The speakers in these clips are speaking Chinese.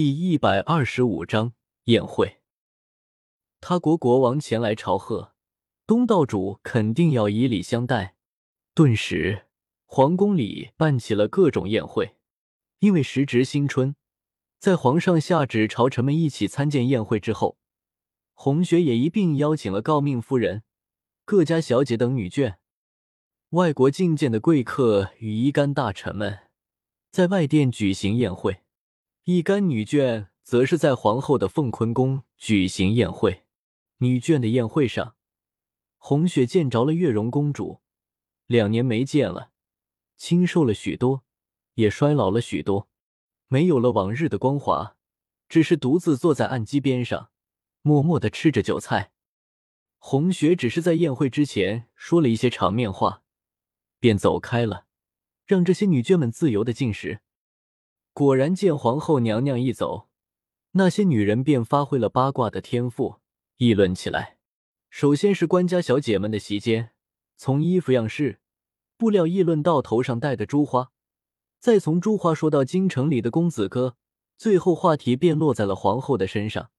第一百二十五章宴会。他国国王前来朝贺，东道主肯定要以礼相待。顿时，皇宫里办起了各种宴会。因为时值新春，在皇上下旨朝臣们一起参见宴会之后，红雪也一并邀请了诰命夫人、各家小姐等女眷、外国觐见的贵客与一干大臣们，在外殿举行宴会。一干女眷则是在皇后的凤坤宫举行宴会。女眷的宴会上，红雪见着了月容公主，两年没见了，清瘦了许多，也衰老了许多，没有了往日的光华，只是独自坐在案几边上，默默的吃着酒菜。红雪只是在宴会之前说了一些场面话，便走开了，让这些女眷们自由的进食。果然，见皇后娘娘一走，那些女人便发挥了八卦的天赋，议论起来。首先是官家小姐们的席间，从衣服样式、布料议论到头上戴的珠花，再从珠花说到京城里的公子哥，最后话题便落在了皇后的身上。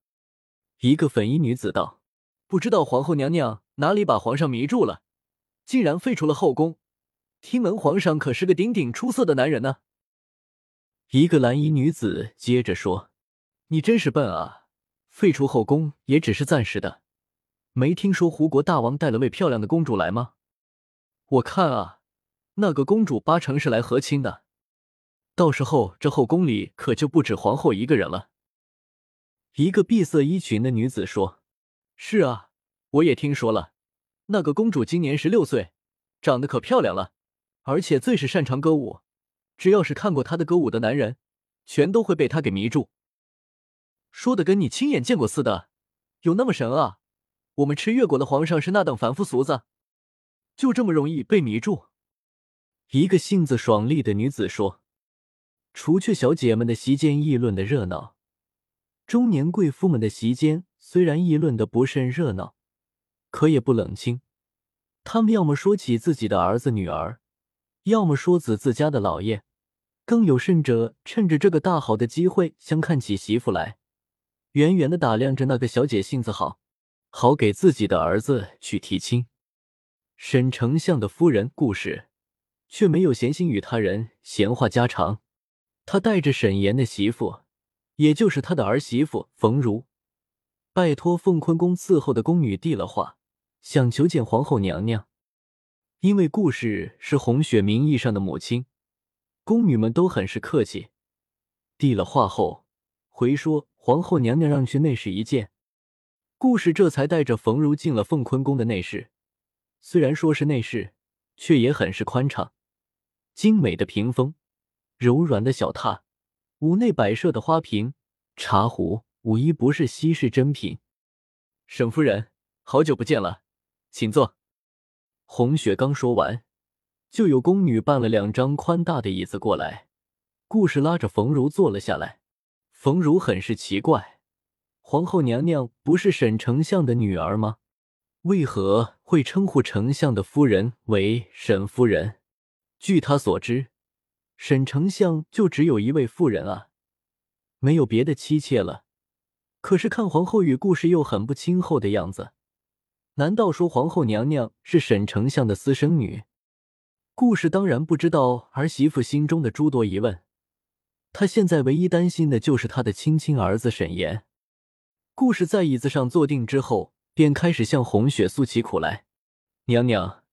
一个粉衣女子道：“不知道皇后娘娘哪里把皇上迷住了，竟然废除了后宫。听闻皇上可是个顶顶出色的男人呢。”一个蓝衣女子接着说：“你真是笨啊！废除后宫也只是暂时的，没听说胡国大王带了位漂亮的公主来吗？我看啊，那个公主八成是来和亲的。到时候这后宫里可就不止皇后一个人了。”一个碧色衣裙的女子说：“是啊，我也听说了，那个公主今年十六岁，长得可漂亮了，而且最是擅长歌舞。”只要是看过他的歌舞的男人，全都会被他给迷住。说的跟你亲眼见过似的，有那么神啊？我们吃越国的皇上是那等凡夫俗子，就这么容易被迷住？一个性子爽利的女子说。除却小姐们的席间议论的热闹，中年贵妇们的席间虽然议论的不甚热闹，可也不冷清。他们要么说起自己的儿子女儿，要么说子自家的老爷。更有甚者，趁着这个大好的机会，相看起媳妇来，远远的打量着那个小姐性子好，好给自己的儿子去提亲。沈丞相的夫人顾氏却没有闲心与他人闲话家常，他带着沈岩的媳妇，也就是他的儿媳妇冯如，拜托凤坤宫伺候的宫女递了话，想求见皇后娘娘，因为顾氏是红雪名义上的母亲。宫女们都很是客气，递了话后回说皇后娘娘让去内室一见。顾氏这才带着冯如进了凤坤宫的内室。虽然说是内室，却也很是宽敞，精美的屏风，柔软的小榻，屋内摆设的花瓶、茶壶，无一不是稀世珍品。沈夫人，好久不见了，请坐。红雪刚说完。就有宫女搬了两张宽大的椅子过来，顾氏拉着冯如坐了下来。冯如很是奇怪，皇后娘娘不是沈丞相的女儿吗？为何会称呼丞相的夫人为沈夫人？据他所知，沈丞相就只有一位夫人啊，没有别的妻妾了。可是看皇后与顾氏又很不亲厚的样子，难道说皇后娘娘是沈丞相的私生女？顾氏当然不知道儿媳妇心中的诸多疑问，她现在唯一担心的就是她的亲亲儿子沈岩。顾氏在椅子上坐定之后，便开始向红雪诉起苦来：“娘娘，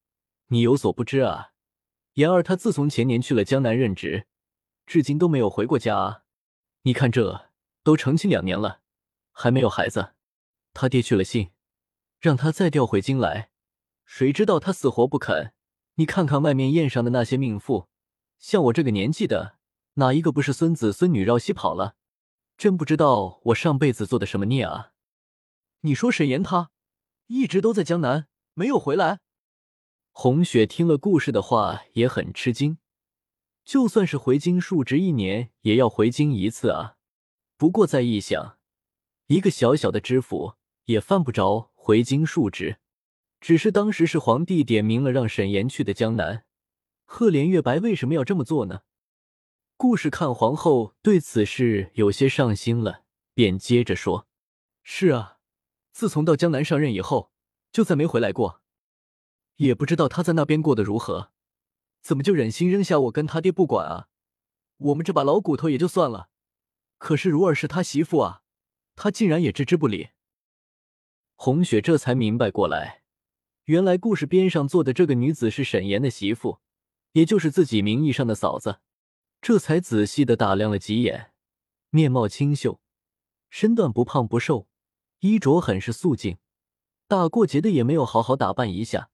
你有所不知啊，妍儿她自从前年去了江南任职，至今都没有回过家啊。你看这都成亲两年了，还没有孩子。他爹去了信，让他再调回京来，谁知道他死活不肯。”你看看外面宴上的那些命妇，像我这个年纪的，哪一个不是孙子孙女绕膝跑了？真不知道我上辈子做的什么孽啊！你说沈岩他一直都在江南，没有回来。红雪听了顾氏的话也很吃惊，就算是回京述职一年，也要回京一次啊。不过再一想，一个小小的知府也犯不着回京述职。只是当时是皇帝点明了让沈岩去的江南，赫连月白为什么要这么做呢？顾氏看皇后对此事有些上心了，便接着说：“是啊，自从到江南上任以后，就再没回来过。也不知道他在那边过得如何，怎么就忍心扔下我跟他爹不管啊？我们这把老骨头也就算了，可是如儿是他媳妇啊，他竟然也置之不理。”红雪这才明白过来，原来故事边上坐的这个女子是沈岩的媳妇，也就是自己名义上的嫂子。这才仔细的打量了几眼，面貌清秀，身段不胖不瘦，衣着很是素净，大过节的也没有好好打扮一下，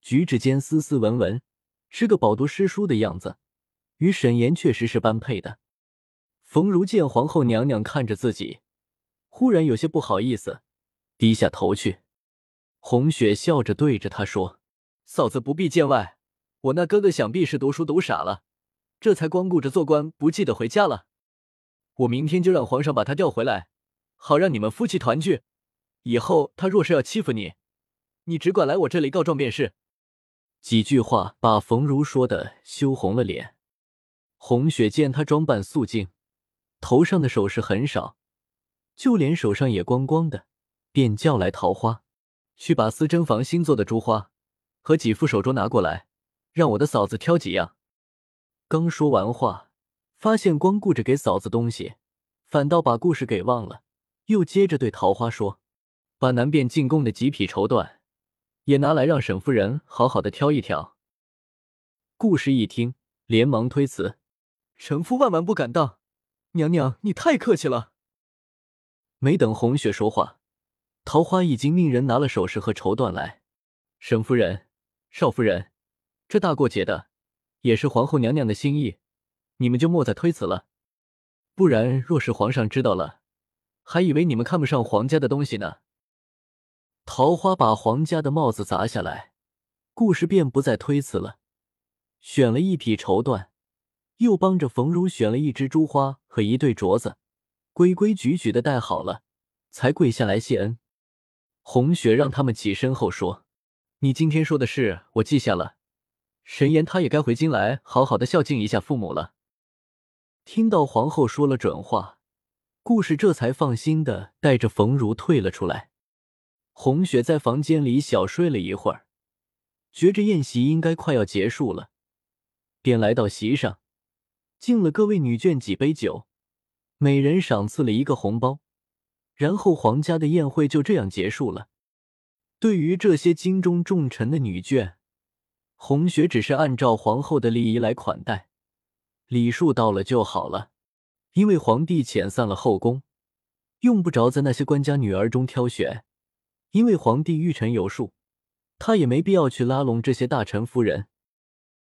举止间斯斯文文，是个饱读诗书的样子，与沈岩确实是般配的。冯如见皇后娘娘看着自己，忽然有些不好意思。低下头去，红雪笑着对着他说：“嫂子不必见外，我那哥哥想必是读书读傻了，这才光顾着做官，不记得回家了。我明天就让皇上把他调回来，好让你们夫妻团聚。以后他若是要欺负你，你只管来我这里告状便是。”几句话把冯如说的羞红了脸。红雪见他装扮素净，头上的首饰很少，就连手上也光光的。便叫来桃花，去把私珍房新做的珠花和几副手镯拿过来，让我的嫂子挑几样。刚说完话，发现光顾着给嫂子东西，反倒把故事给忘了。又接着对桃花说：“把南边进贡的几匹绸缎也拿来，让沈夫人好好的挑一挑。”顾氏一听，连忙推辞：“臣夫万万不敢当，娘娘你太客气了。”没等红雪说话。桃花已经命人拿了首饰和绸缎来，沈夫人、少夫人，这大过节的，也是皇后娘娘的心意，你们就莫再推辞了，不然若是皇上知道了，还以为你们看不上皇家的东西呢。桃花把皇家的帽子砸下来，顾氏便不再推辞了，选了一匹绸缎，又帮着冯如选了一只珠花和一对镯子，规规矩矩的戴好了，才跪下来谢恩。红雪让他们起身后说：“你今天说的事我记下了，沈岩他也该回京来好好的孝敬一下父母了。”听到皇后说了准话，顾氏这才放心的带着冯如退了出来。红雪在房间里小睡了一会儿，觉着宴席应该快要结束了，便来到席上，敬了各位女眷几杯酒，每人赏赐了一个红包。然后皇家的宴会就这样结束了。对于这些京中重臣的女眷，红雪只是按照皇后的礼仪来款待，礼数到了就好了。因为皇帝遣散了后宫，用不着在那些官家女儿中挑选。因为皇帝御臣有数，他也没必要去拉拢这些大臣夫人。